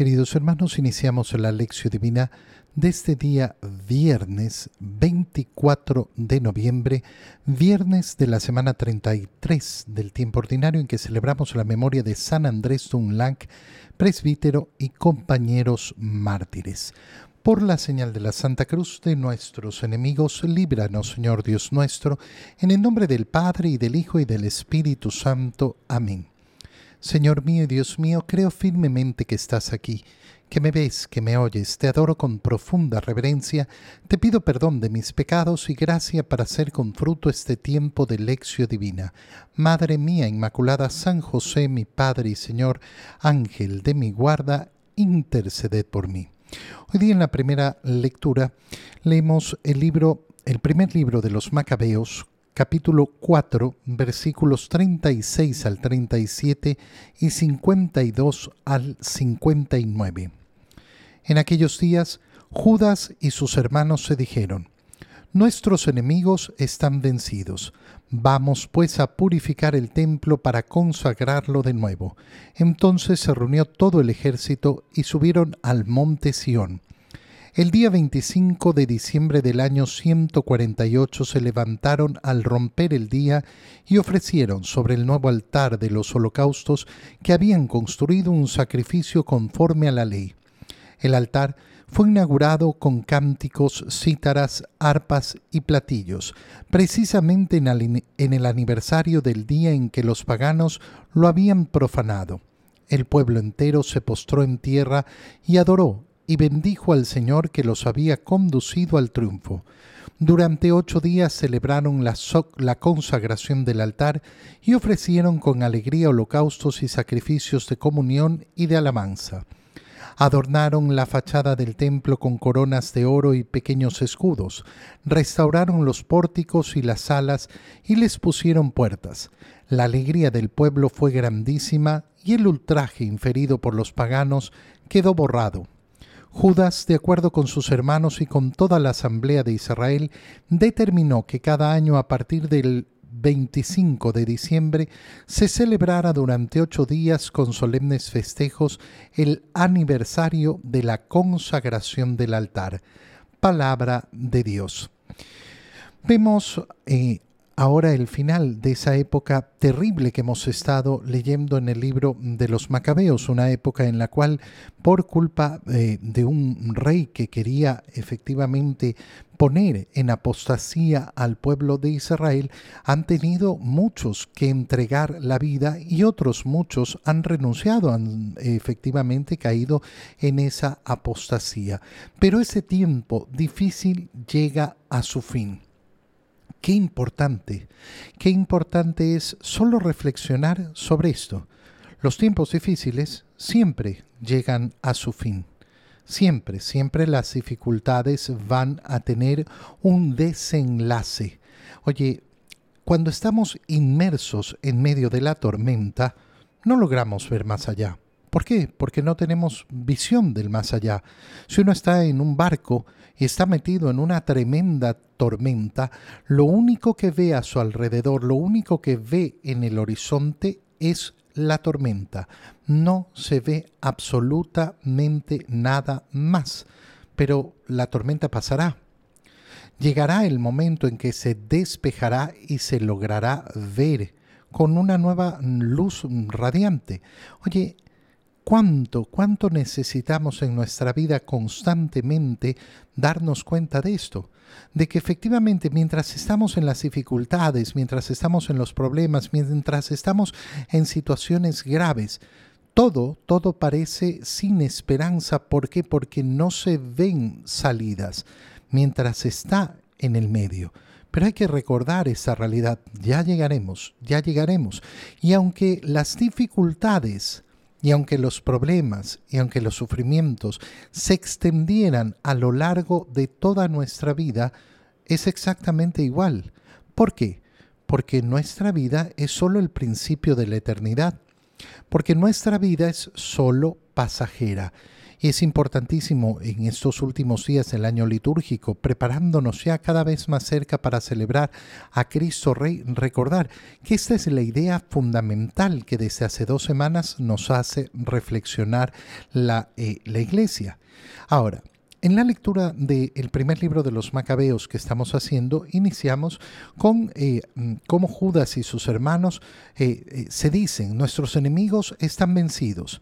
Queridos hermanos, iniciamos la lección divina de este día viernes 24 de noviembre, viernes de la semana 33 del tiempo ordinario en que celebramos la memoria de San Andrés Dunlang, presbítero y compañeros mártires. Por la señal de la Santa Cruz de nuestros enemigos, líbranos, Señor Dios nuestro, en el nombre del Padre y del Hijo y del Espíritu Santo. Amén. Señor mío y Dios mío, creo firmemente que estás aquí, que me ves, que me oyes, te adoro con profunda reverencia, te pido perdón de mis pecados y gracia para hacer con fruto este tiempo de lección divina. Madre mía Inmaculada, San José, mi Padre y Señor, Ángel de mi guarda, interceded por mí. Hoy día en la primera lectura leemos el libro, el primer libro de los Macabeos, capítulo 4, versículos 36 al 37 y 52 al 59. En aquellos días, Judas y sus hermanos se dijeron, Nuestros enemigos están vencidos. Vamos pues a purificar el templo para consagrarlo de nuevo. Entonces se reunió todo el ejército y subieron al monte Sión el día 25 de diciembre del año 148 se levantaron al romper el día y ofrecieron sobre el nuevo altar de los holocaustos que habían construido un sacrificio conforme a la ley. El altar fue inaugurado con cánticos, cítaras, arpas y platillos, precisamente en el aniversario del día en que los paganos lo habían profanado. El pueblo entero se postró en tierra y adoró y bendijo al Señor que los había conducido al triunfo. Durante ocho días celebraron la, la, consagración del altar y ofrecieron con alegría holocaustos y sacrificios de comunión y de alabanza. Adornaron la fachada del templo con coronas de oro y pequeños escudos, restauraron los pórticos y las salas y les pusieron puertas. La alegría del pueblo fue grandísima y el ultraje inferido por los paganos quedó borrado. Judas, de acuerdo con sus hermanos y con toda la asamblea de Israel, determinó que cada año a partir del 25 de diciembre se celebrara durante ocho días con solemnes festejos el aniversario de la consagración del altar. Palabra de Dios. Vemos eh, ahora el final de esa época terrible que hemos estado leyendo en el libro de los Macabeos, una época en la cual por culpa eh, de un rey que quería efectivamente poner en apostasía al pueblo de Israel, han tenido muchos que entregar la vida y otros muchos han renunciado, han efectivamente caído en esa apostasía. Pero ese tiempo difícil llega a su fin. Qué importante, qué importante es solo reflexionar sobre esto. Los tiempos difíciles siempre llegan a su fin. Siempre, siempre las dificultades van a tener un desenlace. Oye, cuando estamos inmersos en medio de la tormenta, no logramos ver más allá. ¿Por qué? Porque no tenemos visión del más allá. Si uno está en un barco está metido en una tremenda tormenta, lo único que ve a su alrededor, lo único que ve en el horizonte es la tormenta. No se ve absolutamente nada más. Pero la tormenta pasará. Llegará el momento en que se despejará y se logrará ver con una nueva luz radiante. Oye, cuánto, cuánto necesitamos en nuestra vida constantemente darnos cuenta de esto, de que efectivamente mientras estamos en las dificultades, mientras estamos en los problemas, mientras estamos en situaciones graves, todo, todo parece sin esperanza. ¿Por qué? Porque no se ven salidas mientras está en el medio. Pero hay que recordar esa realidad. Ya llegaremos, ya llegaremos. Y aunque las dificultades y aunque los problemas y aunque los sufrimientos se extendieran a lo largo de toda nuestra vida, es exactamente igual. ¿Por qué? Porque nuestra vida es solo el principio de la eternidad. Porque nuestra vida es solo pasajera. Es importantísimo en estos últimos días del año litúrgico, preparándonos ya cada vez más cerca para celebrar a Cristo Rey, recordar que esta es la idea fundamental que desde hace dos semanas nos hace reflexionar la, eh, la Iglesia. Ahora, en la lectura del primer libro de los Macabeos que estamos haciendo, iniciamos con eh, cómo Judas y sus hermanos eh, eh, se dicen, nuestros enemigos están vencidos.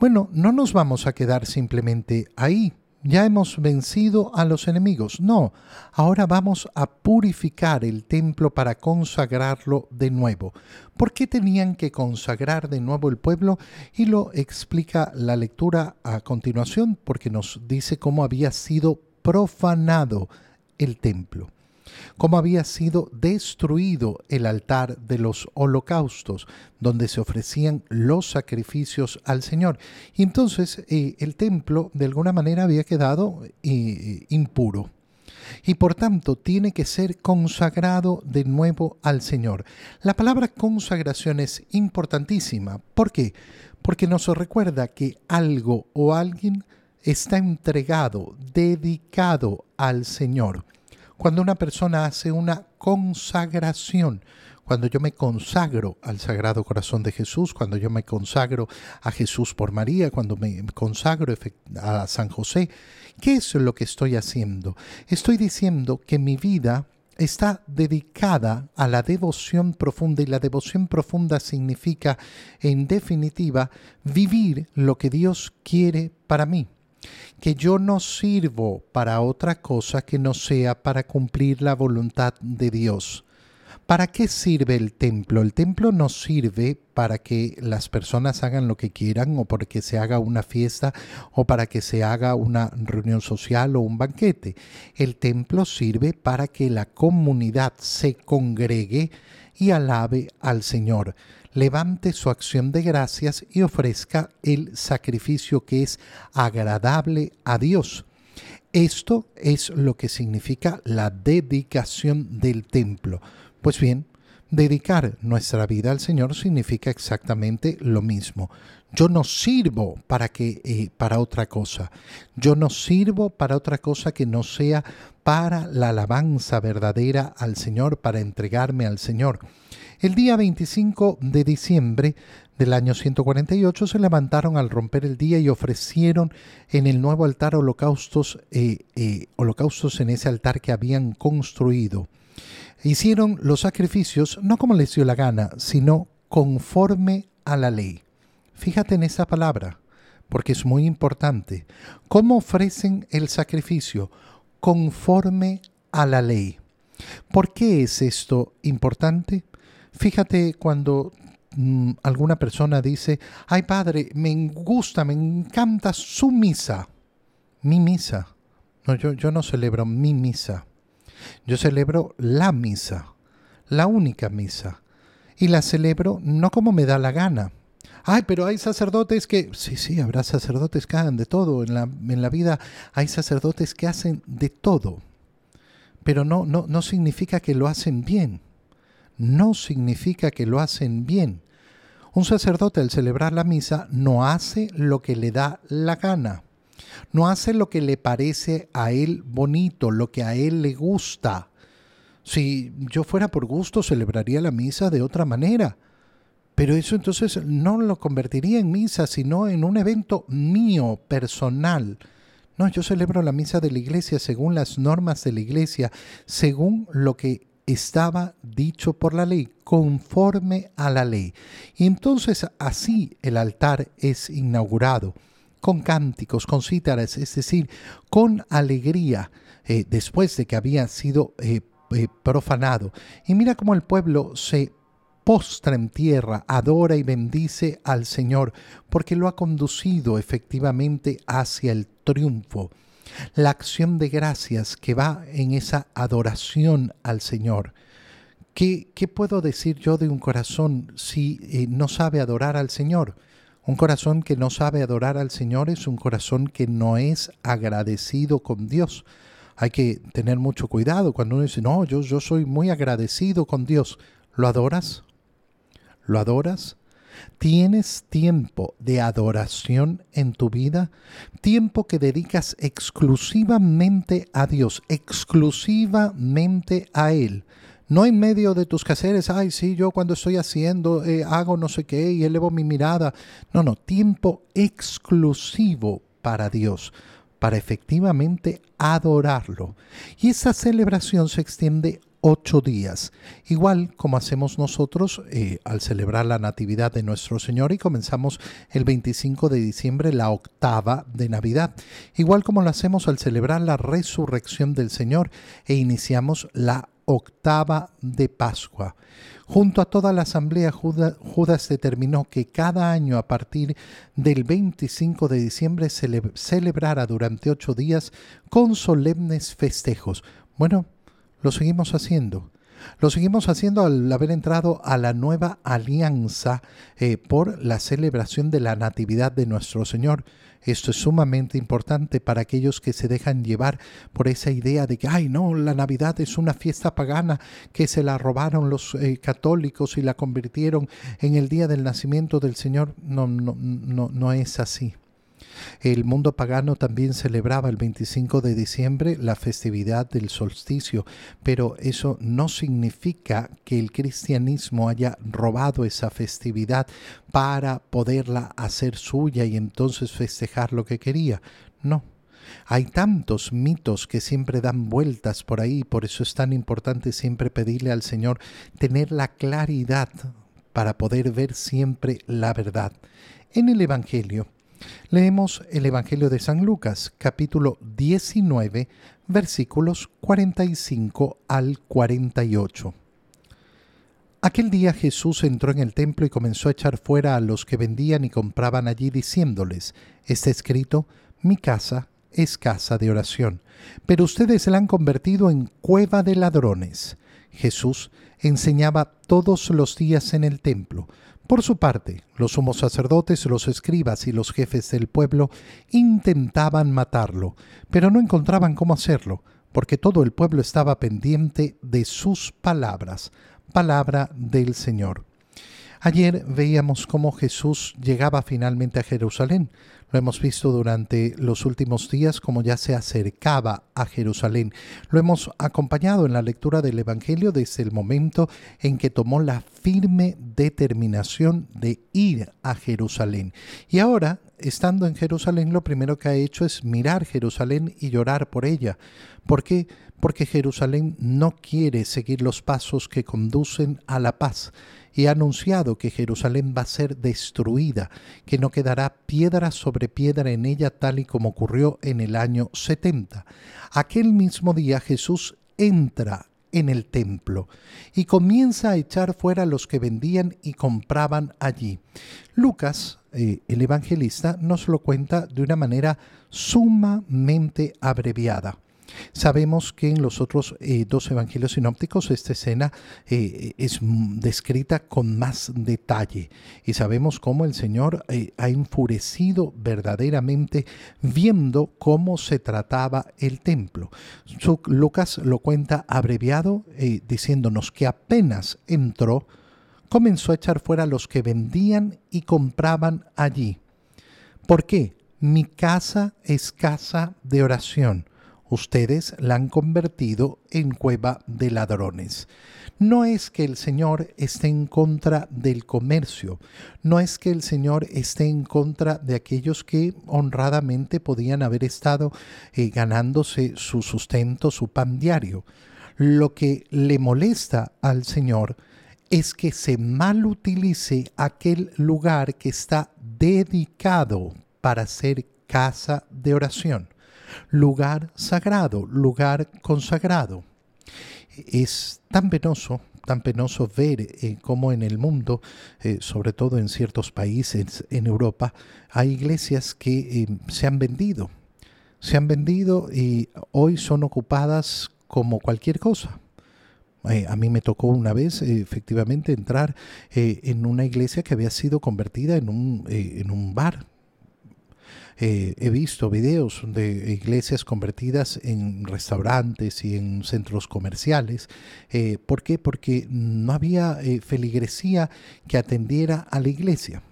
Bueno, no nos vamos a quedar simplemente ahí ya hemos vencido a los enemigos. No, ahora vamos a purificar el templo para consagrarlo de nuevo. ¿Por qué tenían que consagrar de nuevo el pueblo? Y lo explica la lectura a continuación porque nos dice cómo había sido profanado el templo cómo había sido destruido el altar de los holocaustos, donde se ofrecían los sacrificios al Señor. Y entonces eh, el templo de alguna manera había quedado eh, impuro y por tanto tiene que ser consagrado de nuevo al Señor. La palabra consagración es importantísima. ¿Por qué? Porque nos recuerda que algo o alguien está entregado, dedicado al Señor cuando una persona hace una consagración, cuando yo me consagro al Sagrado Corazón de Jesús, cuando yo me consagro a Jesús por María, cuando me consagro a San José, ¿qué es lo que estoy haciendo? Estoy diciendo que mi vida está dedicada a la devoción profunda y la devoción profunda significa, en definitiva, vivir lo que Dios quiere para mí que yo no sirvo para otra cosa que no sea para cumplir la voluntad de Dios. ¿Para qué sirve el templo? El templo no sirve para que las personas hagan lo que quieran o para que se haga una fiesta o para que se haga una reunión social o un banquete. El templo sirve para que la comunidad se congregue y alabe al Señor levante su acción de gracias y ofrezca el sacrificio que es agradable a Dios. Esto es lo que significa la dedicación del templo. Pues bien, dedicar nuestra vida al Señor significa exactamente lo mismo. Yo no sirvo para que eh, para otra cosa. Yo no sirvo para otra cosa que no sea para la alabanza verdadera al Señor, para entregarme al Señor. El día 25 de diciembre del año 148 se levantaron al romper el día y ofrecieron en el nuevo altar holocaustos, eh, eh, holocaustos en ese altar que habían construido. Hicieron los sacrificios no como les dio la gana, sino conforme a la ley. Fíjate en esa palabra, porque es muy importante. ¿Cómo ofrecen el sacrificio? Conforme a la ley. ¿Por qué es esto importante? Fíjate cuando mm, alguna persona dice, ay padre, me gusta, me encanta su misa, mi misa. No, yo, yo no celebro mi misa, yo celebro la misa, la única misa. Y la celebro no como me da la gana. Ay, pero hay sacerdotes que... Sí, sí, habrá sacerdotes que hagan de todo. En la, en la vida hay sacerdotes que hacen de todo. Pero no, no, no significa que lo hacen bien no significa que lo hacen bien. Un sacerdote al celebrar la misa no hace lo que le da la gana, no hace lo que le parece a él bonito, lo que a él le gusta. Si yo fuera por gusto, celebraría la misa de otra manera. Pero eso entonces no lo convertiría en misa, sino en un evento mío, personal. No, yo celebro la misa de la iglesia según las normas de la iglesia, según lo que estaba dicho por la ley, conforme a la ley. Y entonces así el altar es inaugurado, con cánticos, con cítaras, es decir, con alegría, eh, después de que había sido eh, eh, profanado. Y mira cómo el pueblo se postra en tierra, adora y bendice al Señor, porque lo ha conducido efectivamente hacia el triunfo la acción de gracias que va en esa adoración al Señor. ¿Qué, qué puedo decir yo de un corazón si no sabe adorar al Señor? Un corazón que no sabe adorar al Señor es un corazón que no es agradecido con Dios. Hay que tener mucho cuidado cuando uno dice, no, yo, yo soy muy agradecido con Dios. ¿Lo adoras? ¿Lo adoras? ¿Tienes tiempo de adoración en tu vida? Tiempo que dedicas exclusivamente a Dios, exclusivamente a Él. No en medio de tus quehaceres, ay, sí, yo cuando estoy haciendo, eh, hago no sé qué y elevo mi mirada. No, no, tiempo exclusivo para Dios, para efectivamente adorarlo. Y esa celebración se extiende ocho días, igual como hacemos nosotros eh, al celebrar la Natividad de nuestro Señor y comenzamos el 25 de diciembre la octava de Navidad, igual como lo hacemos al celebrar la resurrección del Señor e iniciamos la octava de Pascua. Junto a toda la asamblea, Judas determinó que cada año a partir del 25 de diciembre se celebrara durante ocho días con solemnes festejos. Bueno, lo seguimos haciendo. Lo seguimos haciendo al haber entrado a la nueva alianza eh, por la celebración de la Natividad de nuestro Señor. Esto es sumamente importante para aquellos que se dejan llevar por esa idea de que, ay, no, la Navidad es una fiesta pagana que se la robaron los eh, católicos y la convirtieron en el día del nacimiento del Señor. No, no, no, no es así. El mundo pagano también celebraba el 25 de diciembre la festividad del solsticio, pero eso no significa que el cristianismo haya robado esa festividad para poderla hacer suya y entonces festejar lo que quería. No. Hay tantos mitos que siempre dan vueltas por ahí, por eso es tan importante siempre pedirle al Señor tener la claridad para poder ver siempre la verdad. En el Evangelio, Leemos el Evangelio de San Lucas, capítulo 19, versículos 45 al 48. Aquel día Jesús entró en el templo y comenzó a echar fuera a los que vendían y compraban allí, diciéndoles, está escrito, mi casa es casa de oración, pero ustedes la han convertido en cueva de ladrones. Jesús enseñaba todos los días en el templo, por su parte, los sumos sacerdotes, los escribas y los jefes del pueblo intentaban matarlo, pero no encontraban cómo hacerlo, porque todo el pueblo estaba pendiente de sus palabras, palabra del Señor. Ayer veíamos cómo Jesús llegaba finalmente a Jerusalén. Lo hemos visto durante los últimos días como ya se acercaba a Jerusalén. Lo hemos acompañado en la lectura del Evangelio desde el momento en que tomó la firme determinación de ir a Jerusalén. Y ahora, estando en Jerusalén, lo primero que ha hecho es mirar Jerusalén y llorar por ella. ¿Por qué? Porque Jerusalén no quiere seguir los pasos que conducen a la paz y ha anunciado que Jerusalén va a ser destruida, que no quedará piedra sobre piedra en ella tal y como ocurrió en el año 70. Aquel mismo día Jesús entra en el templo y comienza a echar fuera a los que vendían y compraban allí. Lucas, eh, el evangelista, nos lo cuenta de una manera sumamente abreviada. Sabemos que en los otros eh, dos evangelios sinópticos esta escena eh, es descrita con más detalle y sabemos cómo el Señor eh, ha enfurecido verdaderamente viendo cómo se trataba el templo. Lucas lo cuenta abreviado diciéndonos que apenas entró, comenzó a echar fuera a los que vendían y compraban allí. ¿Por qué? Mi casa es casa de oración ustedes la han convertido en cueva de ladrones. No es que el Señor esté en contra del comercio, no es que el Señor esté en contra de aquellos que honradamente podían haber estado eh, ganándose su sustento, su pan diario. Lo que le molesta al Señor es que se mal utilice aquel lugar que está dedicado para ser casa de oración lugar sagrado, lugar consagrado. Es tan penoso, tan penoso ver eh, cómo en el mundo, eh, sobre todo en ciertos países en Europa, hay iglesias que eh, se han vendido. Se han vendido y hoy son ocupadas como cualquier cosa. a mí me tocó una vez efectivamente entrar en una iglesia que había sido convertida en un, en un bar Eh, he visto videos de iglesias convertidas en restaurantes y en centros comerciales. Eh, ¿Por qué? Porque no había eh, feligresía que atendiera a la iglesia.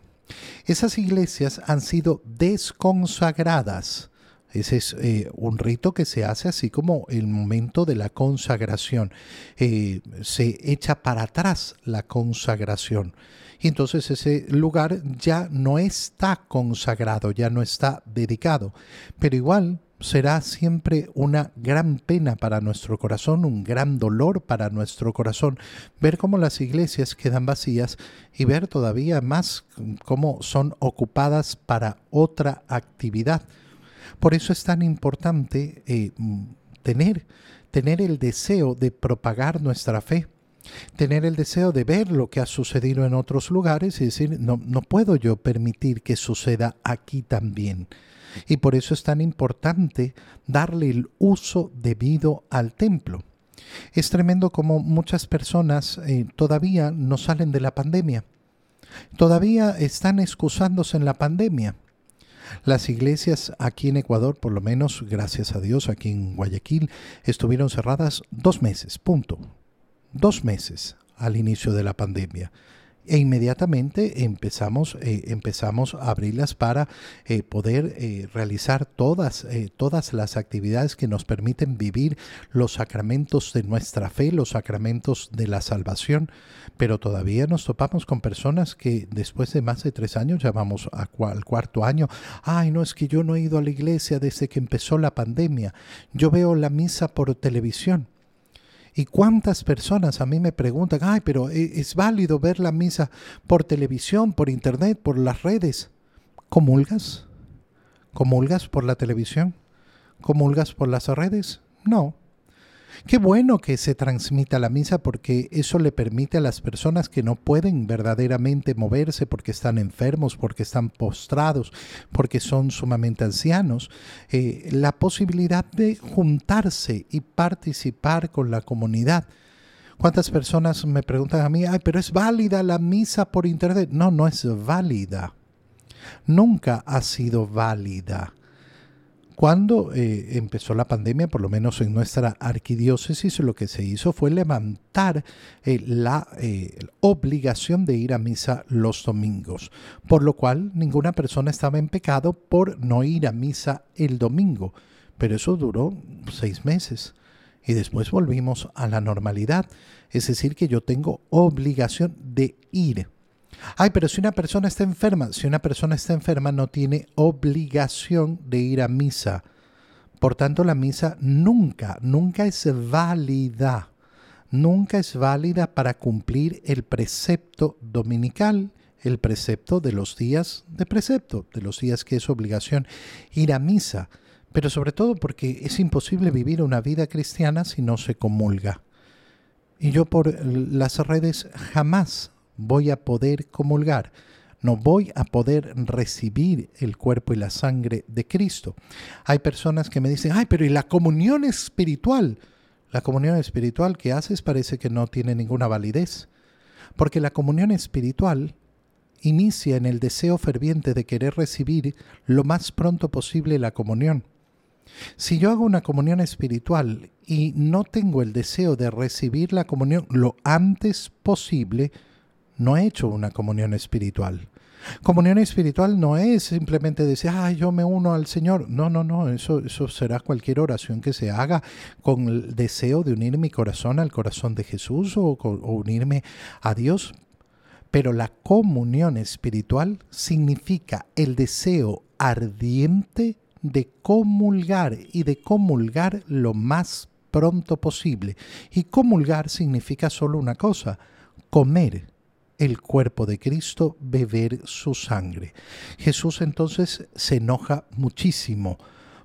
Esas iglesias han sido desconsagradas. Ese es un rito que se hace así como el momento de la consagración. se echa para atrás la consagración y entonces ese lugar ya no está consagrado, ya no está dedicado. Pero igual será siempre una gran pena para nuestro corazón, un gran dolor para nuestro corazón, ver cómo las iglesias quedan vacías y ver todavía más cómo son ocupadas para otra actividad. Por eso es tan importante eh, tener, tener el deseo de propagar nuestra fe tener el deseo de ver lo que ha sucedido en otros lugares y decir, no, no puedo yo permitir que suceda aquí también. Y por eso es tan importante darle el uso debido al templo. Es tremendo como muchas personas eh, todavía no salen de la pandemia. Todavía están excusándose en la pandemia. Las iglesias aquí en Ecuador, por lo menos, gracias a Dios, aquí en Guayaquil, estuvieron cerradas dos meses, punto dos meses al inicio de la pandemia. E inmediatamente empezamos, eh, empezamos a abrirlas para eh, poder eh, realizar todas, todas las actividades que nos permiten vivir los sacramentos de nuestra fe, los sacramentos de la salvación. Pero todavía nos topamos con personas que después de más de tres años, ya vamos al cuarto año, ay, no es que yo no he ido a la iglesia desde que empezó la pandemia, yo veo la misa por televisión. ¿Y cuántas personas a mí me preguntan, ay, pero ¿e-, es válido ver la misa por televisión, por internet, por las redes? ¿Comulgas? ¿Comulgas por la televisión? ¿Comulgas por las redes? No. Qué bueno que se transmita la misa porque eso le permite a las personas que no pueden verdaderamente moverse porque están enfermos, porque están postrados, porque son sumamente ancianos, eh, la posibilidad de juntarse y participar con la comunidad. ¿Cuántas personas me preguntan a mí, ay, pero es válida la misa por internet? No, no es válida. Nunca ha sido válida. Cuando eh, empezó la pandemia, por lo menos en nuestra arquidiócesis, lo que se hizo fue levantar eh, la eh, obligación de ir a misa los domingos, por lo cual ninguna persona estaba en pecado por no ir a misa el domingo. Pero eso duró seis meses y después volvimos a la normalidad. Es decir, que yo tengo obligación de ir. Ay, pero si una persona está enferma, si una persona está enferma no tiene obligación de ir a misa. Por tanto, la misa nunca, nunca es válida. Nunca es válida para cumplir el precepto dominical, el precepto de los días de precepto, de los días que es obligación ir a misa. Pero sobre todo porque es imposible vivir una vida cristiana si no se comulga. Y yo por las redes jamás voy a poder comulgar, no voy a poder recibir el cuerpo y la sangre de Cristo. Hay personas que me dicen, ay, pero ¿y la comunión espiritual? La comunión espiritual que haces parece que no tiene ninguna validez, porque la comunión espiritual inicia en el deseo ferviente de querer recibir lo más pronto posible la comunión. Si yo hago una comunión espiritual y no tengo el deseo de recibir la comunión lo antes posible, no he hecho una comunión espiritual. Comunión espiritual no es simplemente decir, ah, yo me uno al Señor. No, no, no, eso, eso será cualquier oración que se haga con el deseo de unir mi corazón al corazón de Jesús o, o unirme a Dios. Pero la comunión espiritual significa el deseo ardiente de comulgar y de comulgar lo más pronto posible. Y comulgar significa solo una cosa, comer el cuerpo de Cristo, beber su sangre. Jesús entonces se enoja muchísimo.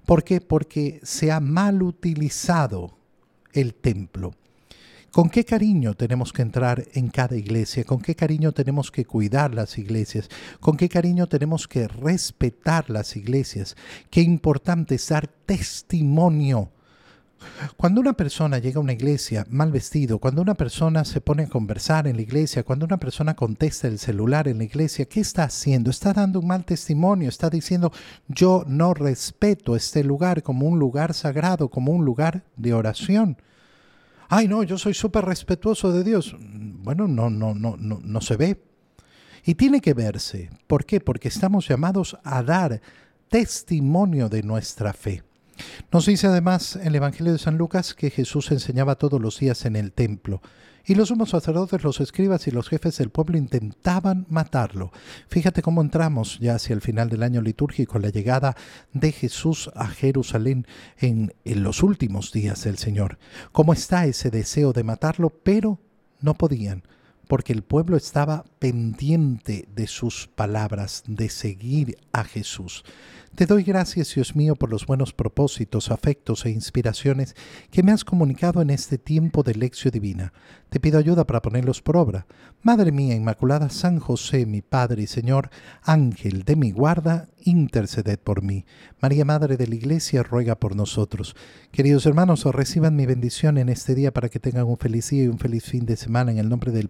¿Por qué? Porque se ha mal utilizado el templo. ¿Con qué cariño tenemos que entrar en cada iglesia? ¿Con qué cariño tenemos que cuidar las iglesias? ¿Con qué cariño tenemos que respetar las iglesias? Qué importante es dar testimonio Cuando una persona llega a una iglesia mal vestido, cuando una persona se pone a conversar en la iglesia, cuando una persona contesta el celular en la iglesia, ¿qué está haciendo? Está dando un mal testimonio, está diciendo yo no respeto este lugar como un lugar sagrado, como un lugar de oración. Ay, no, yo soy súper respetuoso de Dios. Bueno, no, no, no, no, no se ve. Y tiene que verse. ¿Por qué? Porque estamos llamados a dar testimonio de nuestra fe. Nos dice además el Evangelio de San Lucas que Jesús enseñaba todos los días en el templo y los sumos sacerdotes, los escribas y los jefes del pueblo intentaban matarlo. Fíjate cómo entramos ya hacia el final del año litúrgico, la llegada de Jesús a Jerusalén en, en los últimos días del Señor. ¿Cómo está ese deseo de matarlo? Pero no podían porque el pueblo estaba pendiente de sus palabras, de seguir a Jesús. Te doy gracias, Dios mío, por los buenos propósitos, afectos e inspiraciones que me has comunicado en este tiempo de lección divina. Te pido ayuda para ponerlos por obra. Madre mía Inmaculada, San José, mi Padre y Señor, Ángel de mi guarda, interceded por mí. María, Madre de la Iglesia, ruega por nosotros. Queridos hermanos, reciban mi bendición en este día para que tengan un feliz día y un feliz fin de semana en el nombre del